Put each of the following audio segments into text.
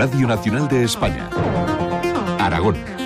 Radio Nacional de España. Aragón.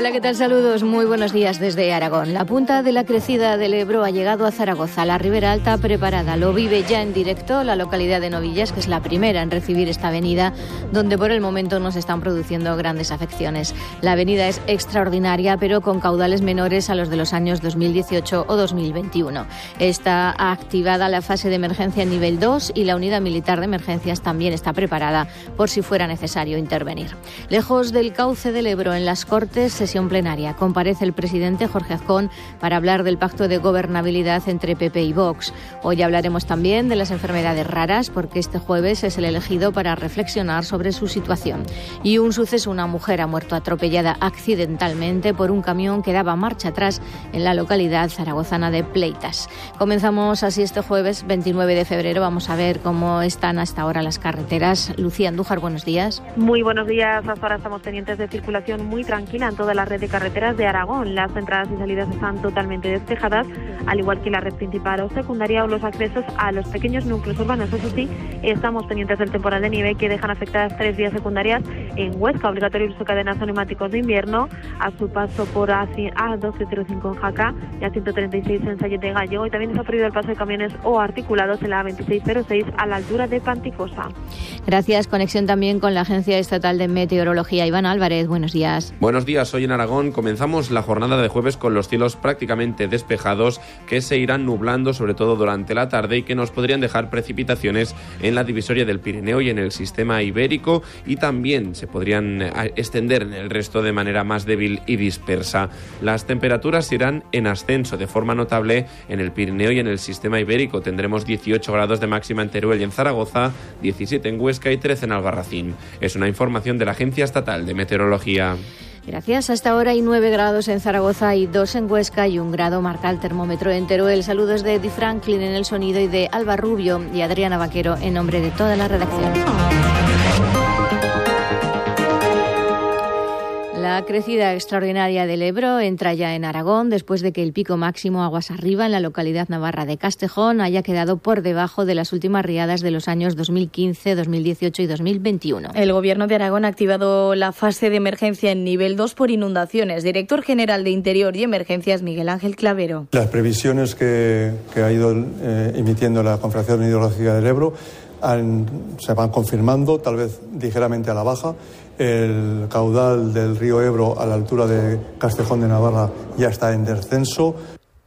Hola, ¿qué tal? Saludos, muy buenos días desde Aragón. La punta de la crecida del Ebro ha llegado a Zaragoza. La Ribera Alta preparada lo vive ya en directo la localidad de Novillas, que es la primera en recibir esta avenida, donde por el momento no se están produciendo grandes afecciones. La avenida es extraordinaria, pero con caudales menores a los de los años 2018 o 2021. Está activada la fase de emergencia nivel 2 y la unidad militar de emergencias también está preparada por si fuera necesario intervenir. Lejos del cauce del Ebro, en las Cortes, sesión plenaria. Comparece el presidente Jorge Azcón para hablar del pacto de gobernabilidad entre PP y Vox. Hoy hablaremos también de las enfermedades raras porque este jueves es el elegido para reflexionar sobre su situación. Y un suceso, una mujer ha muerto atropellada accidentalmente por un camión que daba marcha atrás en la localidad zaragozana de Pleitas. Comenzamos así este jueves 29 de febrero. Vamos a ver cómo están hasta ahora las carreteras. Lucía Andújar, buenos días. Muy buenos días. Hasta ahora estamos pendientes de circulación muy tranquila en toda la red de carreteras de Aragón. Las entradas y salidas están totalmente despejadas, al igual que la red principal o secundaria o los accesos a los pequeños núcleos urbanos. Eso sí, estamos pendientes del temporal de nieve que dejan afectadas tres vías secundarias en Huesca, obligatorio uso de cadenas neumáticos de invierno, a su paso por A1205 en Jaca y A136 en Sayete de Gallego. Y también está prohibido el paso de camiones o articulados en la A2606 a la altura de Panticosa. Gracias. Conexión también con la Agencia Estatal de Meteorología. Iván Álvarez, buenos días. Buenos días en Aragón comenzamos la jornada de jueves con los cielos prácticamente despejados que se irán nublando sobre todo durante la tarde y que nos podrían dejar precipitaciones en la divisoria del Pirineo y en el sistema ibérico y también se podrían eh, extender en el resto de manera más débil y dispersa. Las temperaturas irán en ascenso de forma notable en el Pirineo y en el sistema ibérico. Tendremos 18 grados de máxima en Teruel y en Zaragoza, 17 en Huesca y 13 en Albarracín. Es una información de la Agencia Estatal de Meteorología. Gracias. Hasta ahora hay 9 grados en Zaragoza y 2 en Huesca y un grado marca el termómetro en Teruel. Saludos de Eddie Franklin en el sonido y de Alba Rubio y Adriana Vaquero en nombre de toda la redacción. La crecida extraordinaria del Ebro entra ya en Aragón después de que el pico máximo aguas arriba en la localidad navarra de Castejón haya quedado por debajo de las últimas riadas de los años 2015, 2018 y 2021. El Gobierno de Aragón ha activado la fase de emergencia en nivel 2 por inundaciones. Director General de Interior y Emergencias, Miguel Ángel Clavero. Las previsiones que, que ha ido eh, emitiendo la Confederación Hidrológica del Ebro han, se van confirmando, tal vez ligeramente a la baja el caudal del río Ebro a la altura de Castejón de Navarra ya está en descenso.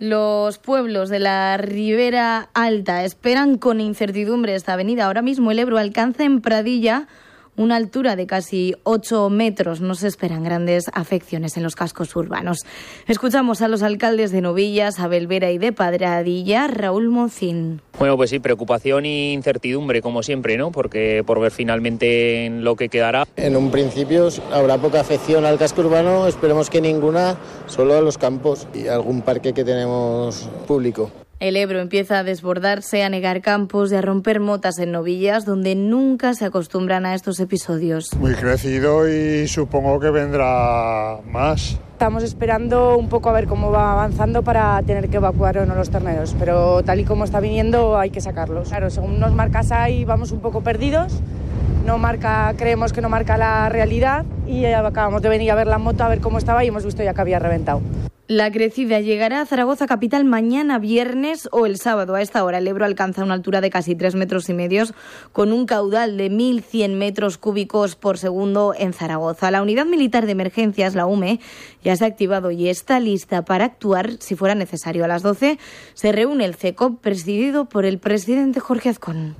Los pueblos de la Ribera Alta esperan con incertidumbre esta avenida. Ahora mismo el Ebro alcanza en Pradilla una altura de casi 8 metros. No se esperan grandes afecciones en los cascos urbanos. Escuchamos a los alcaldes de Novillas, Abel Vera y de Padradilla, Raúl Moncín. Bueno, pues sí, preocupación e incertidumbre, como siempre, ¿no? Porque por ver finalmente en lo que quedará. En un principio habrá poca afección al casco urbano, esperemos que ninguna, solo a los campos y algún parque que tenemos público. El Ebro empieza a desbordarse, a negar campos y a romper motas en novillas, donde nunca se acostumbran a estos episodios. Muy crecido y supongo que vendrá más. Estamos esperando un poco a ver cómo va avanzando para tener que evacuar o no los terneros, pero tal y como está viniendo hay que sacarlos. Claro, según nos marcas ahí vamos un poco perdidos, no marca, creemos que no marca la realidad y acabamos de venir a ver la moto a ver cómo estaba y hemos visto ya que había reventado. La crecida llegará a Zaragoza capital mañana viernes o el sábado. A esta hora el Ebro alcanza una altura de casi tres metros y medio con un caudal de 1.100 metros cúbicos por segundo en Zaragoza. La unidad militar de emergencias, la UME, ya se ha activado y está lista para actuar si fuera necesario. A las 12 se reúne el CECOP presidido por el presidente Jorge Azcón.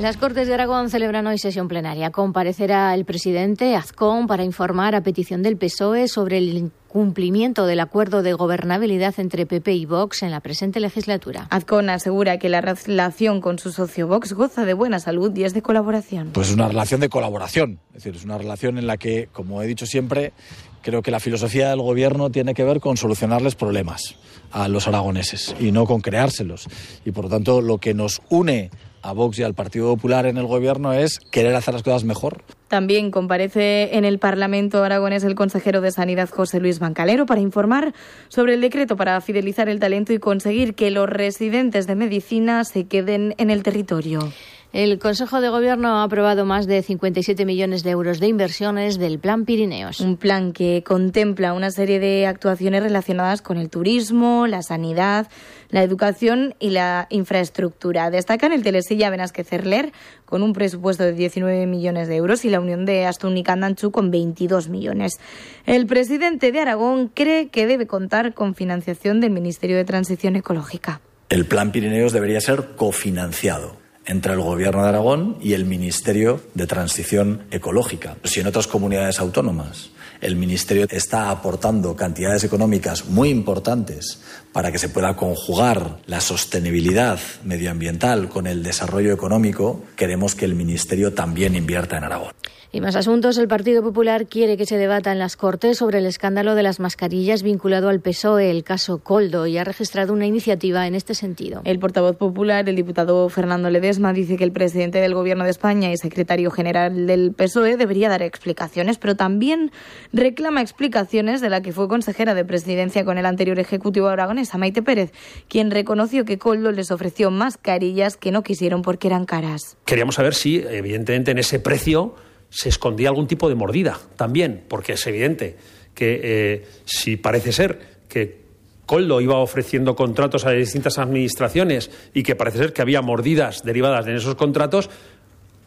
Las Cortes de Aragón celebran hoy sesión plenaria. Comparecerá el presidente Azcón para informar a petición del PSOE sobre el cumplimiento del acuerdo de gobernabilidad entre PP y Vox en la presente legislatura. Azcón asegura que la relación con su socio Vox goza de buena salud y es de colaboración. Pues es una relación de colaboración, es decir, es una relación en la que, como he dicho siempre, creo que la filosofía del gobierno tiene que ver con solucionarles problemas a los aragoneses y no con creárselos. Y por lo tanto, lo que nos une a Vox y al Partido Popular en el gobierno es querer hacer las cosas mejor También comparece en el Parlamento aragonés el consejero de Sanidad José Luis Bancalero para informar sobre el decreto para fidelizar el talento y conseguir que los residentes de medicina se queden en el territorio. El Consejo de Gobierno ha aprobado más de 57 millones de euros de inversiones del Plan Pirineos. Un plan que contempla una serie de actuaciones relacionadas con el turismo, la sanidad, la educación y la infraestructura. Destacan el Telesilla Benasque Cerler con un presupuesto de 19 millones de euros y la Unión de Astún y Candanchú con 22 millones. El presidente de Aragón cree que debe contar con financiación del Ministerio de Transición Ecológica. El Plan Pirineos debería ser cofinanciado entre el Gobierno de Aragón y el Ministerio de Transición Ecológica. Si en otras comunidades autónomas el Ministerio está aportando cantidades económicas muy importantes para que se pueda conjugar la sostenibilidad medioambiental con el desarrollo económico, queremos que el Ministerio también invierta en Aragón. Y más asuntos. El Partido Popular quiere que se debata en las Cortes sobre el escándalo de las mascarillas vinculado al PSOE, el caso Coldo, y ha registrado una iniciativa en este sentido. El portavoz popular, el diputado Fernando Ledesma, dice que el presidente del Gobierno de España y secretario general del PSOE debería dar explicaciones, pero también reclama explicaciones de la que fue consejera de presidencia con el anterior ejecutivo aragonesa, Maite Pérez, quien reconoció que Coldo les ofreció mascarillas que no quisieron porque eran caras. Queríamos saber si, evidentemente, en ese precio se escondía algún tipo de mordida también, porque es evidente que eh, si parece ser que Coldo iba ofreciendo contratos a distintas administraciones y que parece ser que había mordidas derivadas de esos contratos,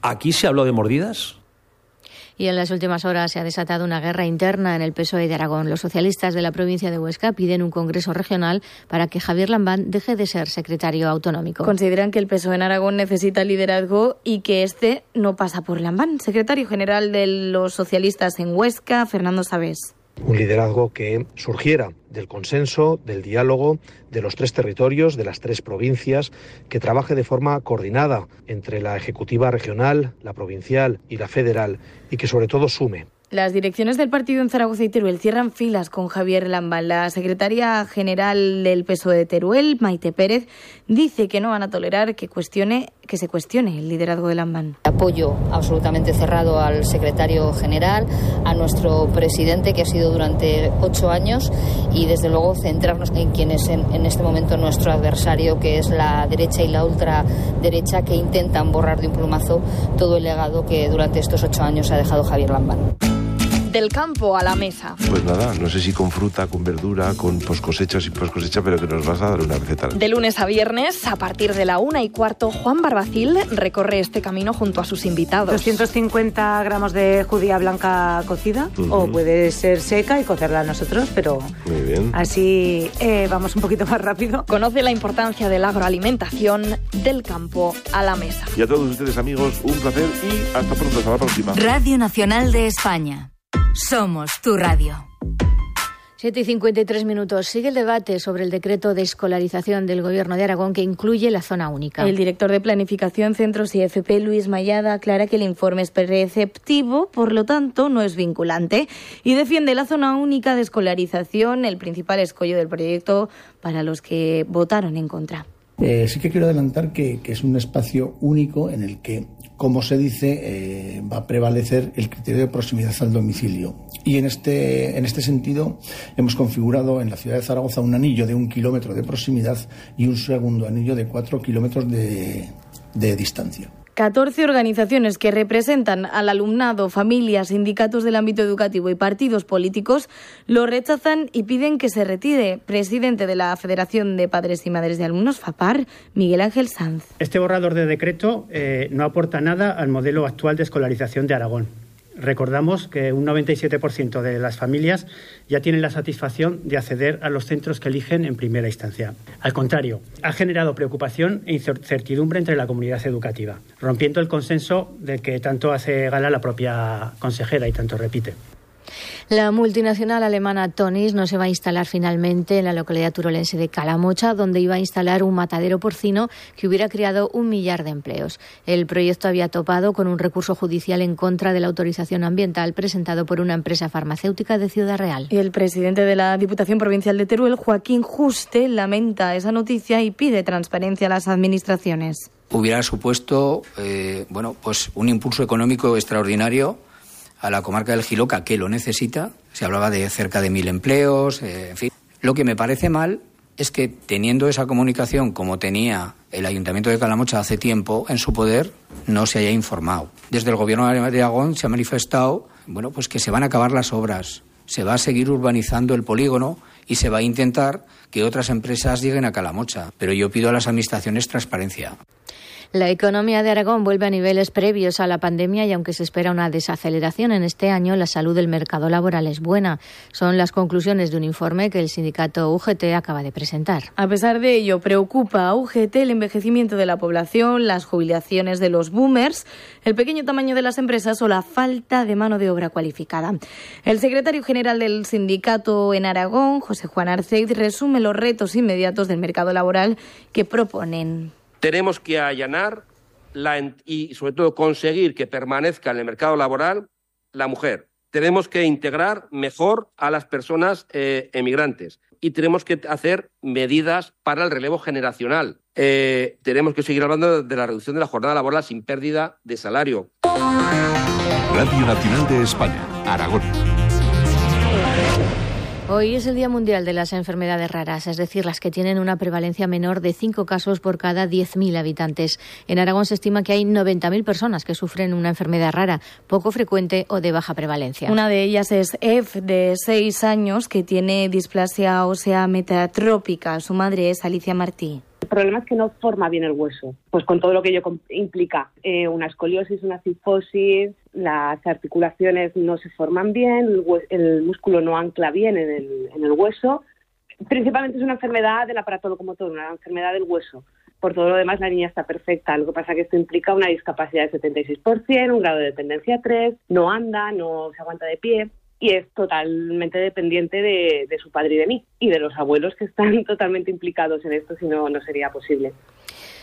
¿aquí se habló de mordidas? Y en las últimas horas se ha desatado una guerra interna en el PSOE de Aragón. Los socialistas de la provincia de Huesca piden un congreso regional para que Javier Lambán deje de ser secretario autonómico. Consideran que el PSOE en Aragón necesita liderazgo y que este no pasa por Lambán. Secretario general de los socialistas en Huesca, Fernando Sabés un liderazgo que surgiera del consenso, del diálogo de los tres territorios, de las tres provincias, que trabaje de forma coordinada entre la ejecutiva regional, la provincial y la federal y que sobre todo sume las direcciones del partido en Zaragoza y Teruel cierran filas con Javier Lambán. La secretaria general del PSOE de Teruel, Maite Pérez, dice que no van a tolerar que, cuestione, que se cuestione el liderazgo de Lambán. Apoyo absolutamente cerrado al secretario general, a nuestro presidente, que ha sido durante ocho años, y desde luego centrarnos en quien es en, en este momento nuestro adversario, que es la derecha y la ultraderecha, que intentan borrar de un plumazo todo el legado que durante estos ocho años ha dejado Javier Lambán del campo a la mesa. Pues nada, no sé si con fruta, con verdura, con post cosecha o sin post cosecha, pero que nos vas a dar una receta. De lunes a viernes, a partir de la una y cuarto, Juan Barbacil recorre este camino junto a sus invitados. 250 gramos de judía blanca cocida, o puede ser seca y cocerla nosotros, pero Muy bien. así eh, vamos un poquito más rápido. Conoce la importancia de la agroalimentación del campo a la mesa. Y a todos ustedes, amigos, un placer y hasta pronto, hasta la próxima. Radio Nacional de España. Somos tu radio. 7 y 53 minutos. Sigue el debate sobre el decreto de escolarización del Gobierno de Aragón que incluye la zona única. El director de Planificación, Centros y FP, Luis Mayada, aclara que el informe es preceptivo, por lo tanto no es vinculante, y defiende la zona única de escolarización, el principal escollo del proyecto para los que votaron en contra. Eh, sí que quiero adelantar que, que, es un espacio único en el que, como se dice, eh, va a prevalecer el criterio de proximidad al domicilio. Y en este, en este sentido hemos configurado en la ciudad de Zaragoza un anillo de un kilómetro de proximidad y un segundo anillo de cuatro kilómetros de, de distancia. 14 organizaciones que representan al alumnado, familias, sindicatos del ámbito educativo y partidos políticos lo rechazan y piden que se retire. Presidente de la Federación de Padres y Madres de Alumnos, FAPAR, Miguel Ángel Sanz. Este borrador de decreto eh, no aporta nada al modelo actual de escolarización de Aragón. Recordamos que un 97% de las familias ya tienen la satisfacción de acceder a los centros que eligen en primera instancia. Al contrario, ha generado preocupación e incertidumbre entre la comunidad educativa, rompiendo el consenso del que tanto hace gala la propia consejera y tanto repite. La multinacional alemana Tonis no se va a instalar finalmente en la localidad turolense de Calamocha, donde iba a instalar un matadero porcino que hubiera creado un millar de empleos. El proyecto había topado con un recurso judicial en contra de la autorización ambiental presentado por una empresa farmacéutica de Ciudad Real. Y el presidente de la Diputación Provincial de Teruel, Joaquín Juste, lamenta esa noticia y pide transparencia a las administraciones. Hubiera supuesto, eh, bueno, pues un impulso económico extraordinario a la comarca del Giloca que lo necesita. Se hablaba de cerca de mil empleos, eh, en fin. Lo que me parece mal es que teniendo esa comunicación como tenía el Ayuntamiento de Calamocha hace tiempo en su poder, no se haya informado. Desde el Gobierno de Aragón se ha manifestado bueno, pues que se van a acabar las obras, se va a seguir urbanizando el polígono y se va a intentar que otras empresas lleguen a Calamocha. Pero yo pido a las administraciones transparencia. La economía de Aragón vuelve a niveles previos a la pandemia y aunque se espera una desaceleración en este año, la salud del mercado laboral es buena. Son las conclusiones de un informe que el sindicato UGT acaba de presentar. A pesar de ello, preocupa a UGT el envejecimiento de la población, las jubilaciones de los boomers, el pequeño tamaño de las empresas o la falta de mano de obra cualificada. El secretario general del sindicato en Aragón, José Juan Arceid, resume los retos inmediatos del mercado laboral que proponen tenemos que allanar y sobre todo conseguir que permanezca en el mercado laboral la mujer. Tenemos que integrar mejor a las personas eh, emigrantes y tenemos que hacer medidas para el relevo generacional. Eh, tenemos que seguir hablando de la reducción de la jornada laboral sin pérdida de salario. Radio Nacional de España, Aragón. Hoy es el Día Mundial de las Enfermedades Raras, es decir, las que tienen una prevalencia menor de 5 casos por cada 10.000 habitantes. En Aragón se estima que hay 90.000 personas que sufren una enfermedad rara, poco frecuente o de baja prevalencia. Una de ellas es Eve, de 6 años, que tiene displasia ósea metatrópica. Su madre es Alicia Martí. El problema es que no forma bien el hueso, pues con todo lo que ello implica, eh, una escoliosis, una cifosis, las articulaciones no se forman bien, el, músculo no ancla bien en el, hueso. Principalmente es una enfermedad del aparato locomotor, una enfermedad del hueso. Por todo lo demás, la niña está perfecta. Lo que pasa es que esto implica una discapacidad del 76%, un grado de dependencia 3, no anda, no se aguanta de pie y es totalmente dependiente de, de, su padre y de mí y de los abuelos que están totalmente implicados en esto, si no, no sería posible.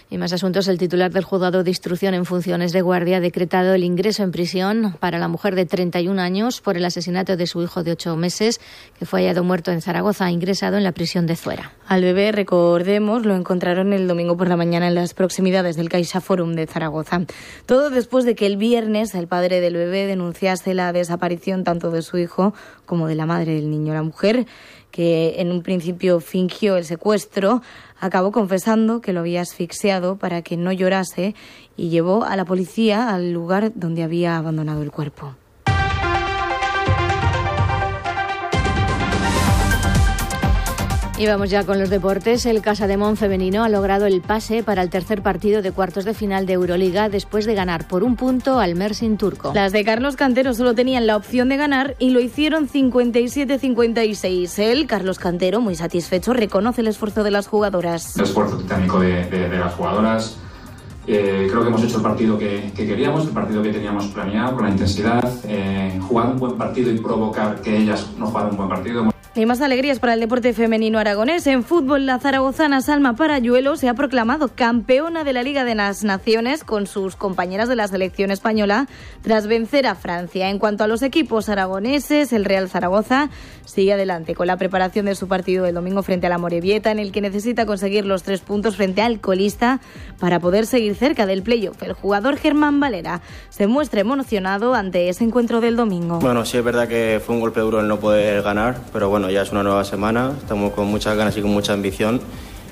Y más asuntos, el titular del juzgado de instrucción en funciones de guardia ha decretado el ingreso en prisión para la mujer de 31 años por el asesinato de su hijo de ocho meses, que fue hallado muerto en Zaragoza, ingresado en la prisión de Zuera. Al bebé, recordemos, lo encontraron el domingo por la mañana en las proximidades del Caixa Forum de Zaragoza. Todo después de que el viernes el padre del bebé denunciase la desaparición tanto de su hijo como de la madre del niño. La mujer que en un principio fingió el secuestro, acabó confesando que lo había asfixiado para que no llorase y llevó a la policía al lugar donde había abandonado el cuerpo. Y vamos ya con los deportes. El Casa de Mon femenino ha logrado el pase para el tercer partido de cuartos de final de Euroliga después de ganar por un punto al Mersin turco. Las de Carlos Cantero solo tenían la opción de ganar y lo hicieron 57-56. Él, Carlos Cantero, muy satisfecho, reconoce el esfuerzo de las jugadoras. El esfuerzo titánico de, las jugadoras. Eh, creo que hemos hecho el partido que, queríamos, el partido que teníamos planeado, con la intensidad, eh, jugar un buen partido y provocar que ellas no jugaran un buen partido. Y más alegrías para el deporte femenino aragonés. En fútbol, la zaragozana Salma Parayuelo se ha proclamado campeona de la Liga de las Naciones con sus compañeras de la selección española tras vencer a Francia. En cuanto a los equipos aragoneses, el Real Zaragoza sigue adelante con la preparación de su partido del domingo frente a la Morevieta, en el que necesita conseguir los tres puntos frente al colista para poder seguir cerca del playoff. El jugador Germán Valera se muestra emocionado ante ese encuentro del domingo. Bueno, sí es verdad que fue un golpe duro el no poder ganar, pero bueno, ya es una nueva semana, estamos con muchas ganas y con mucha ambición.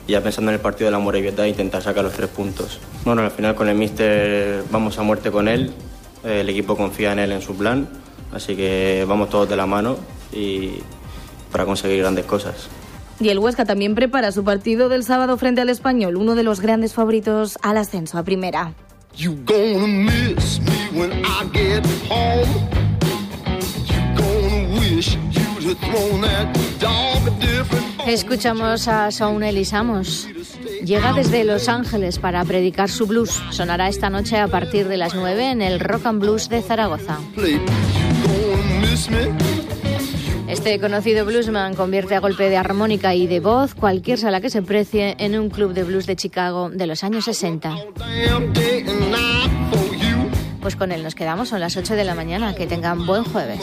Y ya pensando en el partido de la Morevieta e intentar sacar los tres puntos. Bueno, al final con el míster vamos a muerte con él, el equipo confía en él, en su plan, así que vamos todos de la mano y para conseguir grandes cosas. Y el Huesca también prepara su partido del sábado frente al Español, uno de los grandes favoritos al ascenso a primera. Escuchamos a Saunel Samos. Llega desde Los Ángeles para predicar su blues. Sonará esta noche a partir de las 9 en el Rock and Blues de Zaragoza. Este conocido bluesman convierte a golpe de armónica y de voz cualquier sala que se precie en un club de blues de Chicago de los años 60. Pues con él nos quedamos, son las 8 de la mañana. Que tengan buen jueves.